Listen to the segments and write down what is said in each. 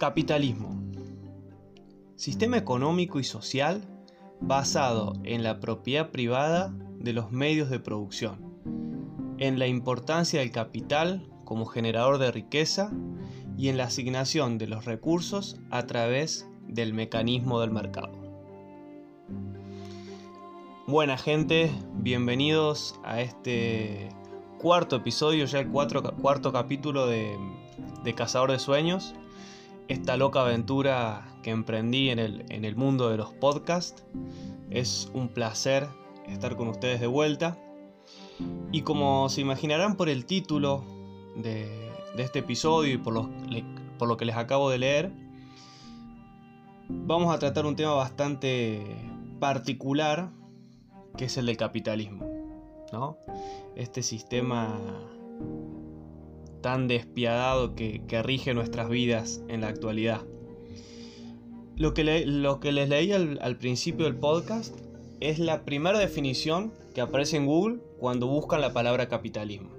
Capitalismo. Sistema económico y social basado en la propiedad privada de los medios de producción, en la importancia del capital como generador de riqueza y en la asignación de los recursos a través del mecanismo del mercado. Buena gente, bienvenidos a este cuarto episodio, ya el cuarto capítulo de, de Cazador de Sueños esta loca aventura que emprendí en el, en el mundo de los podcasts. Es un placer estar con ustedes de vuelta. Y como se imaginarán por el título de, este episodio y por lo, por lo que les acabo de leer, vamos a tratar un tema bastante particular, que es el del capitalismo. ¿no? Este sistema tan despiadado que, rige nuestras vidas en la actualidad. Lo que, lo que les leí al, principio del podcast es la primera definición que aparece en Google cuando buscan la palabra capitalismo.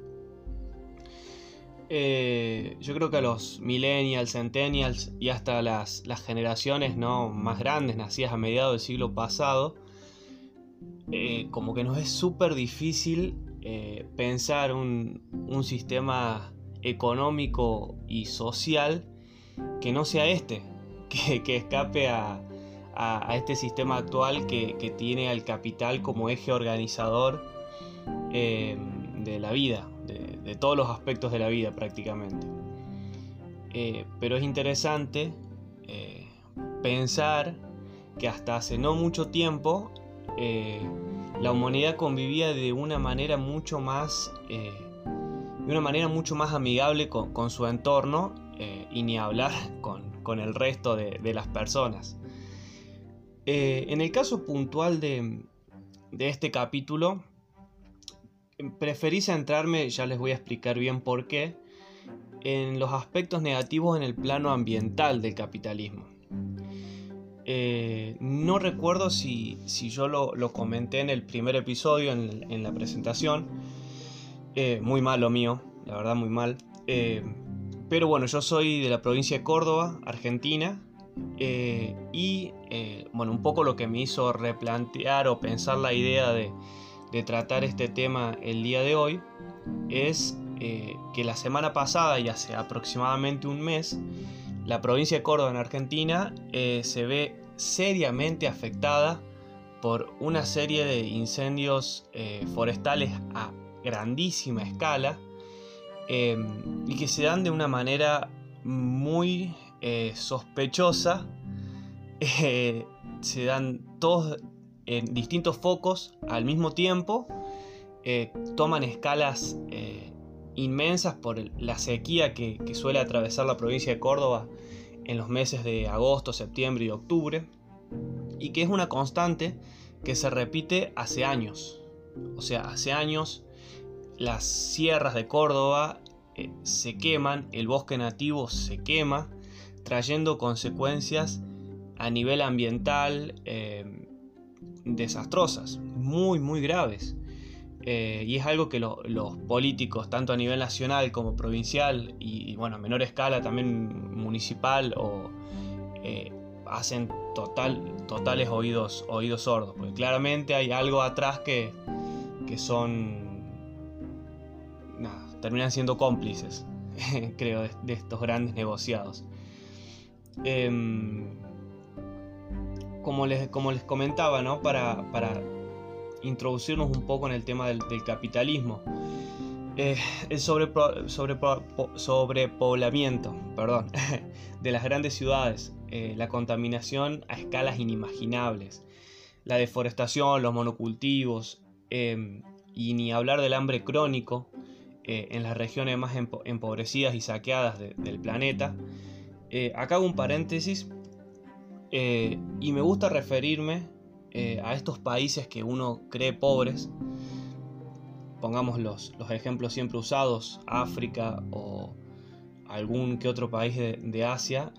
Eh, yo creo que a los millennials, centennials y hasta las, generaciones ¿no? más grandes, nacidas a mediados del siglo pasado, eh, como que nos es súper difícil eh, pensar un, un, sistema económico y social que no sea este, que, escape a, este sistema actual que, tiene al capital como eje organizador eh, de la vida, de, todos los aspectos de la vida prácticamente. Eh, pero es interesante eh, pensar que hasta hace no mucho tiempo la humanidad convivía de una manera mucho más de una manera mucho más amigable con, su entorno eh, y ni hablar con, el resto de, las personas. Eh, en el caso puntual de, este capítulo, preferí centrarme, ya les voy a explicar bien por qué, en los aspectos negativos en el plano ambiental del capitalismo. Eh, no recuerdo si, yo lo, comenté en el primer episodio, en la presentación, eh, muy mal lo mío, la verdad muy mal. Eh, pero bueno, yo soy de la provincia de Córdoba, Argentina. Eh, y bueno, un poco lo que me hizo replantear o pensar la idea de, tratar este tema el día de hoy es que la semana pasada y hace aproximadamente un mes, la provincia de Córdoba en Argentina se ve seriamente afectada por una serie de incendios forestales grandísima escala em, y que se dan de una manera muy eh, sospechosa. Eh, se dan todos en distintos focos al mismo tiempo. Eh, toman escalas inmensas por la sequía que, que suele atravesar la provincia de Córdoba en los meses de agosto, septiembre y octubre. Y que es una constante que se repite hace años. O sea, hace años las sierras de Córdoba eh, se queman, el bosque nativo se quema, trayendo consecuencias a nivel ambiental eh, desastrosas, muy, muy graves. Eh, y es algo que los políticos, tanto a nivel nacional como provincial y, bueno, a menor escala también municipal, hacen total, totales oídos, oídos sordos. Porque claramente hay algo atrás que, que son terminan siendo cómplices, creo, de, estos grandes negociados. Em, como, les, como les comentaba, ¿no? para, introducirnos un poco en el tema del, capitalismo. Eh, el sobre, sobre, sobrepoblamiento perdón, de las grandes ciudades, eh, la contaminación a escalas inimaginables, la deforestación, los monocultivos, em, y ni hablar del hambre crónico eh, en las regiones más empobrecidas y saqueadas del planeta. Eh, acá hago un paréntesis eh, y me gusta referirme a estos países que uno cree pobres. Pongamos los, ejemplos siempre usados, África o algún que otro país de, Asia,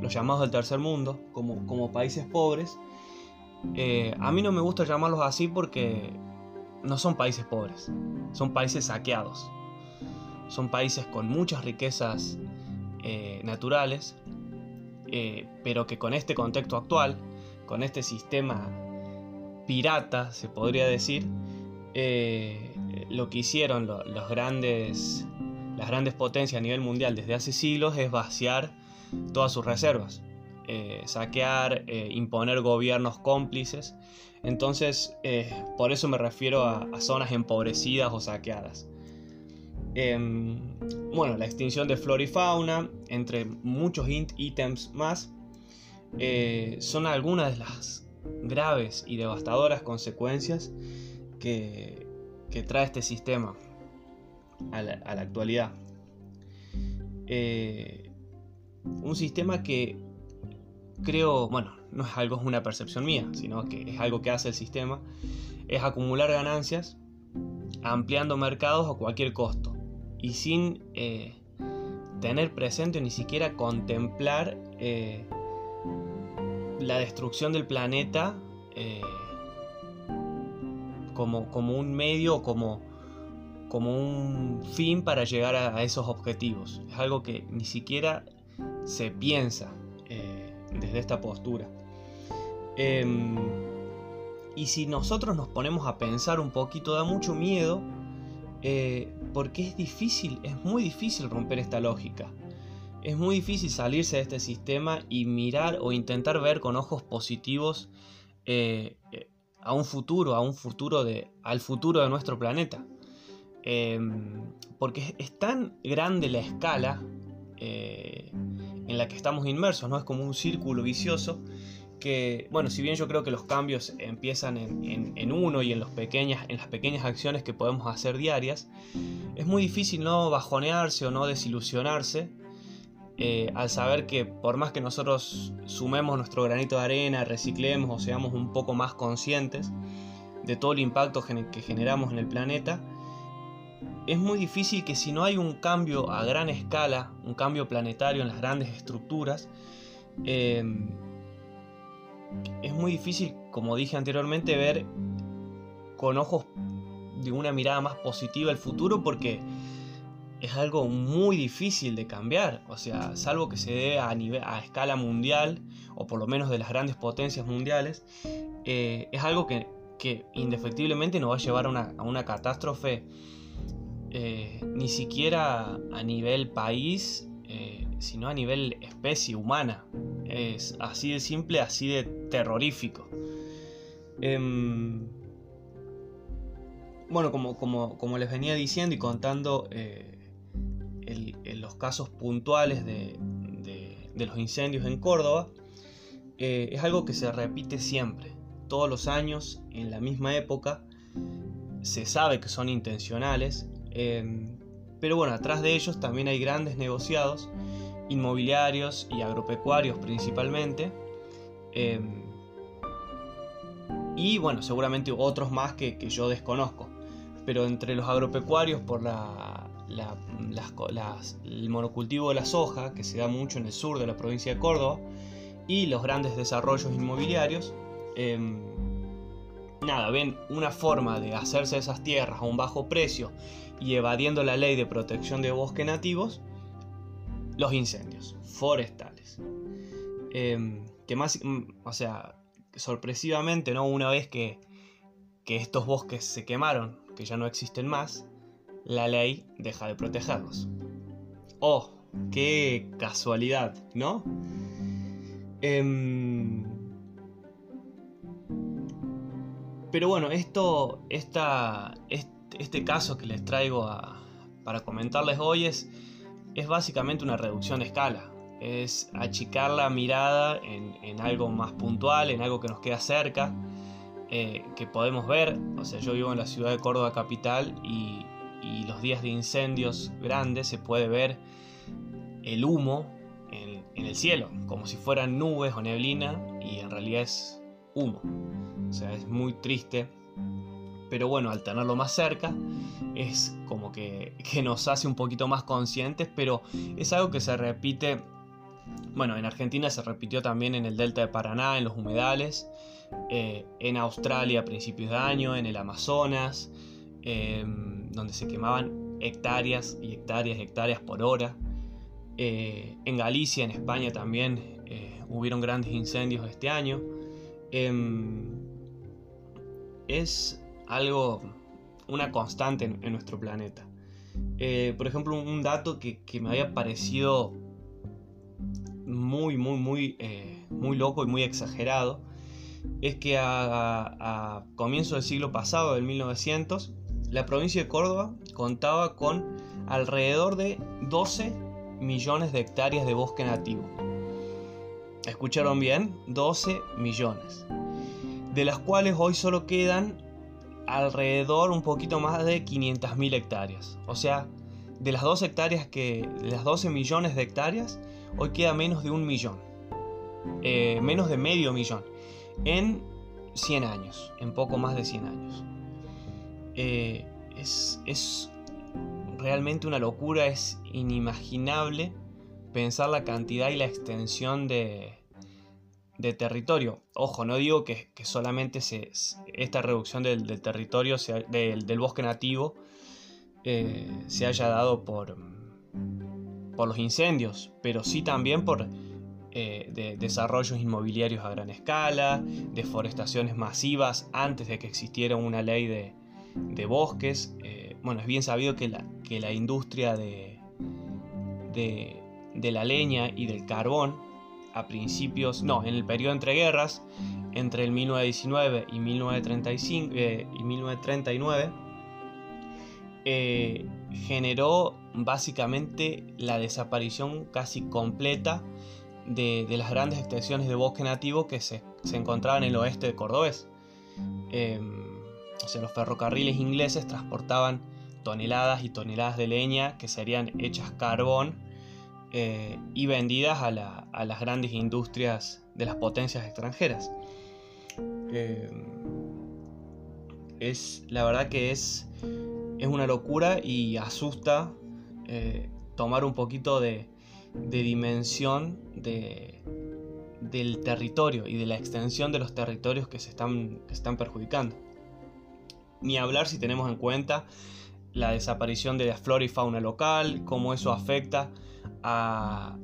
los llamados del tercer mundo, como, como países pobres. a mí no me gusta llamarlos así porque no son países pobres, son países saqueados. Son países con muchas riquezas eh, naturales, pero que con este contexto actual, con este sistema pirata, se podría decir, lo que hicieron los grandes, las grandes potencias a nivel mundial desde hace siglos es vaciar todas sus reservas. Eh, saquear, eh, imponer gobiernos cómplices. Entonces, eh, por eso me refiero a, zonas empobrecidas o saqueadas. Em, bueno, la extinción de flora y fauna, entre muchos ítems más, son algunas de las graves y devastadoras consecuencias que, trae este sistema a la, a la actualidad. un sistema que creo, bueno, no es algo, es una percepción mía, sino que es algo que hace el sistema, es acumular ganancias ampliando mercados a cualquier costo y sin eh, tener presente o ni siquiera contemplar eh, la destrucción del planeta eh, como, como, un medio, como, como un fin para llegar a esos objetivos. Es algo que ni siquiera se piensa desde esta postura. Em, y si nosotros nos ponemos a pensar un poquito, da mucho miedo, eh, porque es difícil, es muy difícil romper esta lógica. Es muy difícil salirse de este sistema y mirar o intentar ver con ojos positivos eh, eh, a un futuro, a un futuro de, al futuro de nuestro planeta. Em, porque es tan grande la escala en la que estamos inmersos, ¿no? Es como un círculo vicioso bueno, si bien yo creo que los cambios empiezan en, uno y en, las pequeñas acciones que podemos hacer diarias, es muy difícil no bajonearse o no desilusionarse eh, al saber que por más que nosotros sumemos nuestro granito de arena, reciclemos o seamos un poco más conscientes de todo el impacto que generamos en el planeta, es muy difícil que si no hay un cambio a gran escala, un cambio planetario en las grandes estructuras, em, es muy difícil, como dije anteriormente, ver con ojos de una mirada más positiva el futuro porque es algo muy difícil de cambiar. O sea, salvo que se dé a, nivel, a escala mundial, o por lo menos de las grandes potencias mundiales, eh, es algo que, indefectiblemente nos va a llevar a una catástrofe eh, ni siquiera a nivel país, eh, sino a nivel especie humana. Es así de simple, así de terrorífico. Em, bueno, como, como, les venía diciendo y contando eh, los casos puntuales de, de, los incendios en Córdoba, es algo que se repite siempre, todos los años, en la misma época. Se sabe que son intencionales, Em, pero bueno, atrás de ellos también hay grandes negociados, inmobiliarios y agropecuarios principalmente. Em, y bueno, seguramente otros más que, yo desconozco. Pero entre los agropecuarios por la, el monocultivo de la soja, que se da mucho en el sur de la provincia de Córdoba, y los grandes desarrollos inmobiliarios, em, nada, ven una forma de hacerse esas tierras a un bajo precio y evadiendo la ley de protección de bosques nativos, los incendios forestales. Em, que más, mm, o sea, sorpresivamente, ¿no? Una vez que, que estos bosques se quemaron, que ya no existen más, la ley deja de protegerlos. ¡Oh! ¡Qué casualidad! ¿No? Em, pero bueno, esto, esta, este caso que les traigo para comentarles hoy es, es básicamente una reducción de escala. Es achicar la mirada en, algo más puntual, en algo que nos queda cerca, eh, que podemos ver. O sea, yo vivo en la ciudad de Córdoba capital y, los días de incendios grandes se puede ver el humo en, en, el cielo, como si fueran nubes o neblina y en realidad es humo. O sea, es muy triste pero bueno, al tenerlo más cerca es como que, nos hace un poquito más conscientes, pero es algo que se repite, bueno, en Argentina se repitió también en el delta de Paraná, en los humedales, eh, en Australia a principios de año, en el Amazonas, em, donde se quemaban hectáreas y hectáreas y hectáreas por hora. Eh, en Galicia, en España también, eh, hubieron grandes incendios este año. Em, es algo, una constante en, nuestro planeta. Eh, por ejemplo, un dato que, me había parecido muy, muy, muy, eh, muy loco y muy exagerado es que a, a comienzo del siglo pasado, del 1900, la provincia de Córdoba contaba con alrededor de 12 millones de hectáreas de bosque nativo. ¿Escucharon bien? 12 millones. De las cuales hoy solo quedan alrededor un poquito más de 500.000 hectáreas. O sea, de las 12 hectáreas que. las 12 millones de hectáreas, hoy queda menos de un millón. Eh, menos de medio millón. En 100 años. En poco más de 100 años. Eh, es, es realmente una locura, es inimaginable pensar la cantidad y la extensión de, de territorio. Ojo, no digo que, solamente se, esta reducción del, territorio, del, bosque nativo, eh, se haya dado por, por los incendios, pero sí también por eh, desarrollos inmobiliarios a gran escala, deforestaciones masivas antes de que existiera una ley de, bosques. Eh, bueno, es bien sabido que la, que la industria de, de la leña y del carbón a principios, no, en el periodo entre guerras, entre el 1919 y, 1935, eh, y 1939, eh, generó básicamente la desaparición casi completa de, las grandes extensiones de bosque nativo que se, encontraban en el oeste de Cordobés. Em, o sea, los ferrocarriles ingleses transportaban toneladas y toneladas de leña que serían hechas carbón eh, y vendidas a, las grandes industrias de las potencias extranjeras. Eh, es la verdad que es, es una locura y asusta eh, tomar un poquito de, dimensión del territorio y de la extensión de los territorios que se están, que están perjudicando. Ni hablar si tenemos en cuenta la desaparición de la flora y fauna local, cómo eso afecta a,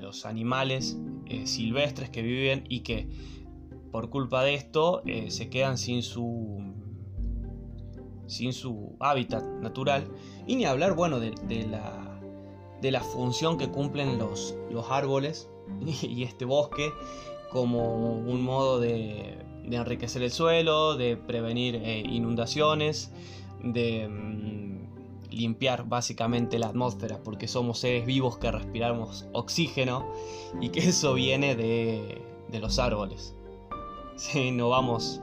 los animales eh, silvestres que viven y que por culpa de esto eh, se quedan sin su sin su hábitat natural. Y ni hablar bueno de, la, de la función que cumplen los, los árboles y, este bosque como un modo de, enriquecer el suelo, de prevenir eh, inundaciones, de mm, limpiar básicamente la atmósfera, porque somos seres vivos que respiramos oxígeno y que eso viene de, los árboles. no vamos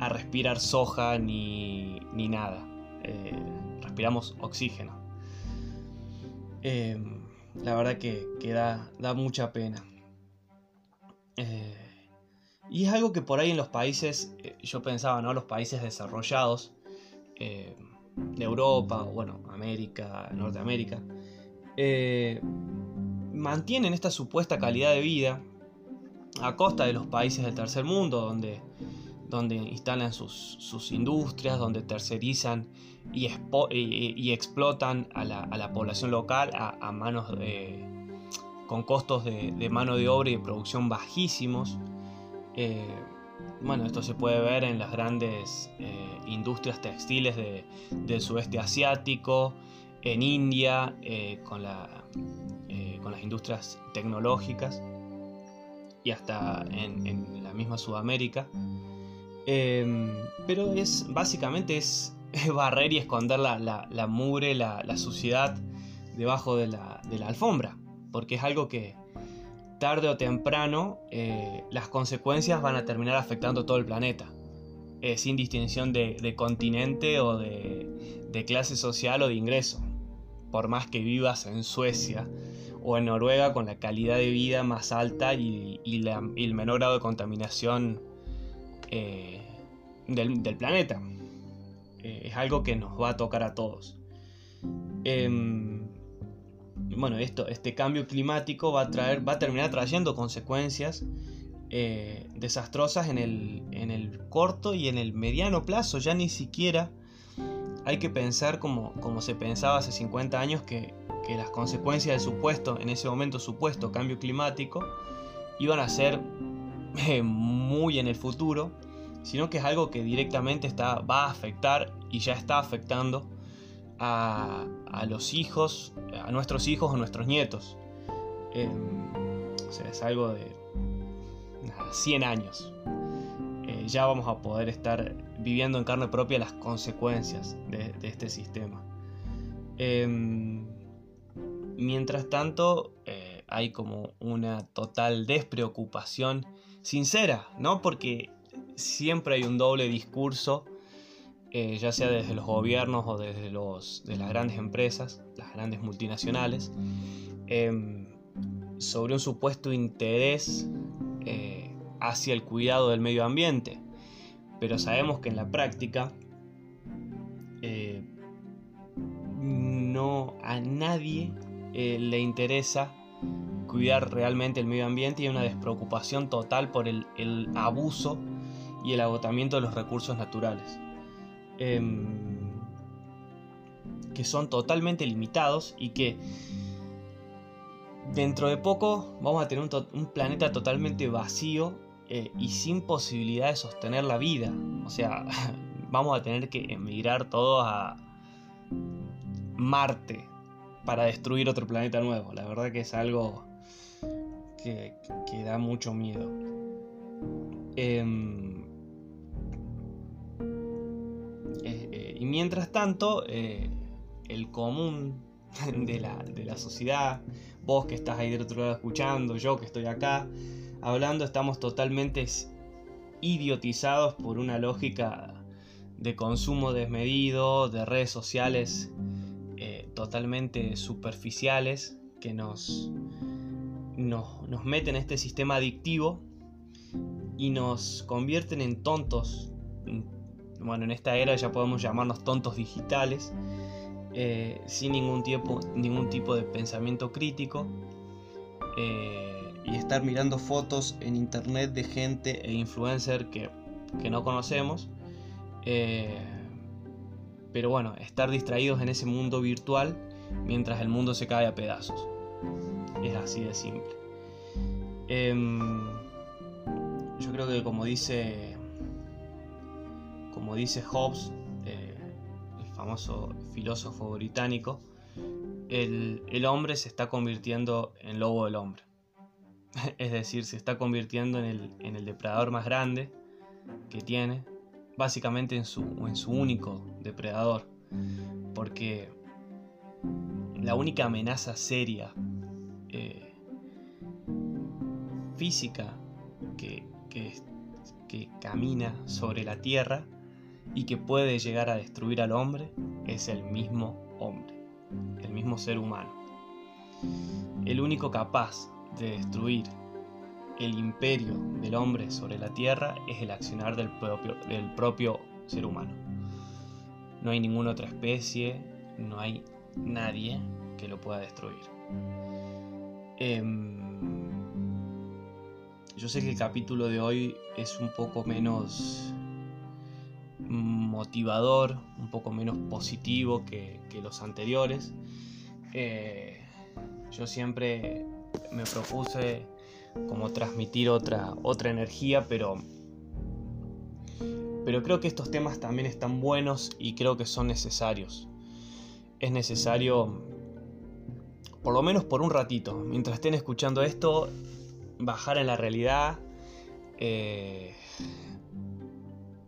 a respirar soja ni, nada, eh, respiramos oxígeno. Em, la verdad que, da, mucha pena. Eh, y es algo que por ahí en los países, eh, yo pensaba, ¿no? Los países desarrollados, de Europa, o bueno, América, Norteamérica, eh, mantienen esta supuesta calidad de vida a costa de los países del tercer mundo, donde, donde instalan sus, industrias, donde tercerizan y, explotan a la, población local a, manos de, con costos de, mano de obra y de producción bajísimos. Eh, bueno, esto se puede ver en las grandes eh, industrias textiles del sudeste asiático, en India, eh, con, eh, con, las industrias tecnológicas y hasta en, la misma Sudamérica. Em, pero es básicamente es, barrer y esconder la, mugre, la, suciedad debajo de la alfombra, porque es algo que, tarde o temprano eh, las consecuencias van a terminar afectando todo el planeta, eh, sin distinción de, continente o de, clase social o de ingreso. Por más que vivas en Suecia o en Noruega con la calidad de vida más alta y, el menor grado de contaminación eh, del, planeta. es algo que nos va a tocar a todos. Bueno, esto, este cambio climático va a, traer, va a terminar trayendo consecuencias eh, desastrosas en el, en el, corto y en el mediano plazo. Ya ni siquiera hay que pensar como, como se pensaba hace 50 años que, las consecuencias del supuesto, en ese momento supuesto cambio climático, iban a ser eh, muy en el futuro, sino que es algo que directamente está, va a afectar y ya está afectando a, los hijos, a nuestros hijos o nuestros nietos. Em, o sea, es algo de 100 años. Eh, ya vamos a poder estar viviendo en carne propia las consecuencias de, este sistema. Em, mientras tanto, eh, hay como una total despreocupación sincera, ¿no? Porque siempre hay un doble discurso, eh, ya sea desde los gobiernos o desde los, de las grandes empresas, las grandes multinacionales, em, sobre un supuesto interés eh, hacia el cuidado del medio ambiente. Pero sabemos que en la práctica eh, no a nadie le interesa cuidar realmente el medio ambiente y hay una despreocupación total por el, abuso y el agotamiento de los recursos naturales. Em, que son totalmente limitados y que dentro de poco vamos a tener un, planeta totalmente vacío eh, y sin posibilidad de sostener la vida. O sea, vamos a tener que emigrar todos a Marte para destruir otro planeta nuevo. La verdad que es algo que, da mucho miedo. Em, eh, eh, y mientras tanto, eh, el común de la, sociedad, vos que estás ahí del otro lado escuchando, yo que estoy acá hablando, estamos totalmente idiotizados por una lógica de consumo desmedido, de redes sociales totalmente superficiales que nos, nos, meten en este sistema adictivo y nos convierten en tontos. Bueno, en esta era ya podemos llamarnos tontos digitales, eh, sin ningún, tiempo, ningún tipo de pensamiento crítico. Eh, y estar mirando fotos en internet de gente e influencer que, no conocemos. Eh, pero bueno, estar distraídos en ese mundo virtual mientras el mundo se cae a pedazos. Es así de simple. Em, yo creo que como dice, como dice Hobbes, eh, el famoso filósofo británico, el, hombre se está convirtiendo en lobo del hombre. es decir, se está convirtiendo en el, depredador más grande que tiene, básicamente en su, único depredador. Porque la única amenaza seria eh, física que, camina sobre la tierra y que puede llegar a destruir al hombre es el mismo hombre, el mismo ser humano. El único capaz de destruir el imperio del hombre sobre la tierra es el accionar del propio, del propio ser humano. No hay ninguna otra especie, no hay nadie que lo pueda destruir. Em, yo sé que el capítulo de hoy es un poco menos motivador, un poco menos positivo que, los anteriores. Eh, yo siempre me propuse como transmitir otra, otra energía, pero, pero creo que estos temas también están buenos y creo que son necesarios. Es necesario por lo menos por un ratito, mientras estén escuchando esto, bajar en la realidad, eh,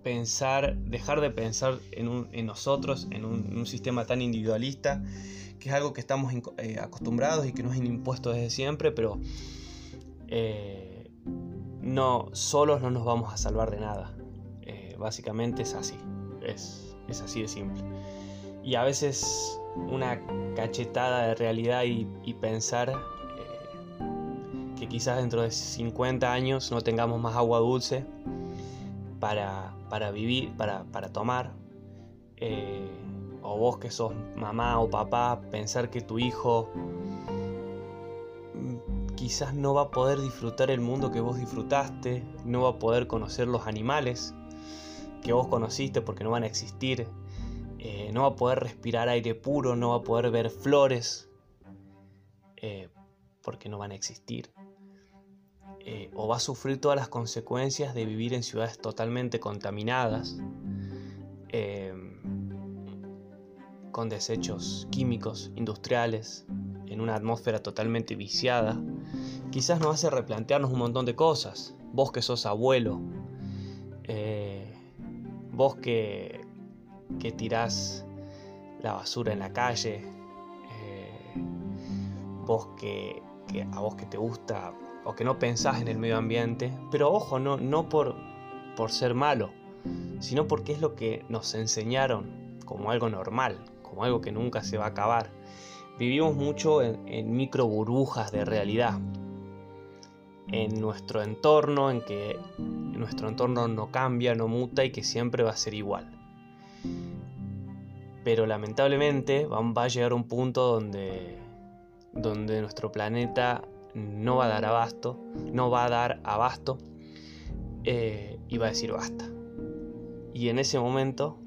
pensar, dejar de pensar en, nosotros, en un, sistema tan individualista, que es algo que estamos eh, acostumbrados y que nos han impuesto desde siempre, pero eh, no, solos no nos vamos a salvar de nada. básicamente es así, es, es así de simple. Y a veces una cachetada de realidad y, pensar eh, que quizás dentro de 50 años no tengamos más agua dulce para, vivir, para, tomar. Eh, o vos que sos mamá o papá, pensar que tu hijo mm, quizás no va a poder disfrutar el mundo que vos disfrutaste, no va a poder conocer los animales que vos conociste porque no van a existir eh, no va a poder respirar aire puro, no va a poder ver flores, eh, porque no van a existir. Eh, o va a sufrir todas las consecuencias de vivir en ciudades totalmente contaminadas, eh, con desechos químicos, industriales, en una atmósfera totalmente viciada, quizás nos hace replantearnos un montón de cosas. Vos que sos abuelo, eh, vos que, que tirás la basura en la calle, vos que, a vos que te gusta o que no pensás en el medio ambiente, pero ojo, no, no por, por ser malo, sino porque es lo que nos enseñaron como algo normal, como algo que nunca se va a acabar. Vivimos mucho en, micro burbujas de realidad, en nuestro entorno, en que nuestro entorno no cambia, no muta y que siempre va a ser igual. Pero lamentablemente va a llegar un punto donde, donde nuestro planeta no va a dar abasto, no va a dar abasto eh, y va a decir basta. Y en ese momento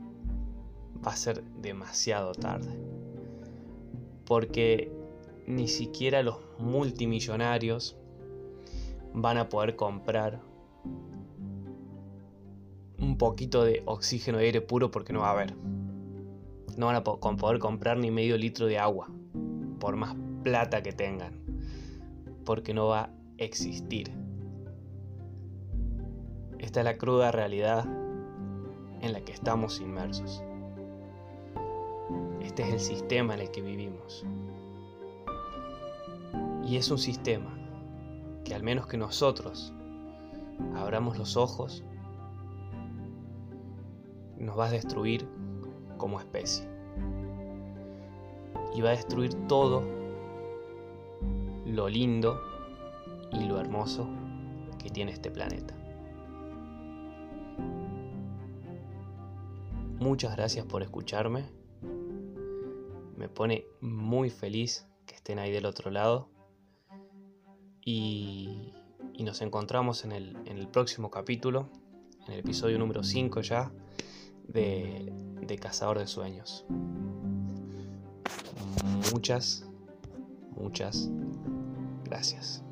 va a ser demasiado tarde. Porque ni siquiera los multimillonarios van a poder comprar un poquito de oxígeno y aire puro porque no va a haber. No van a poder comprar ni medio litro de agua, por más plata que tengan porque no va a existir. Esta es la cruda realidad en la que estamos inmersos. Este es el sistema en el que vivimos. Y es un sistema que al menos que nosotros abramos los ojos, nos va a destruir como especie. Y va a destruir todo lo lindo y lo hermoso que tiene este planeta. Muchas gracias por escucharme. Me pone muy feliz que estén ahí del otro lado. Y, nos encontramos en el, en el, próximo capítulo, en el episodio número 5 ya, de, de Cazador de Sueños. Muchas, muchas Gracias.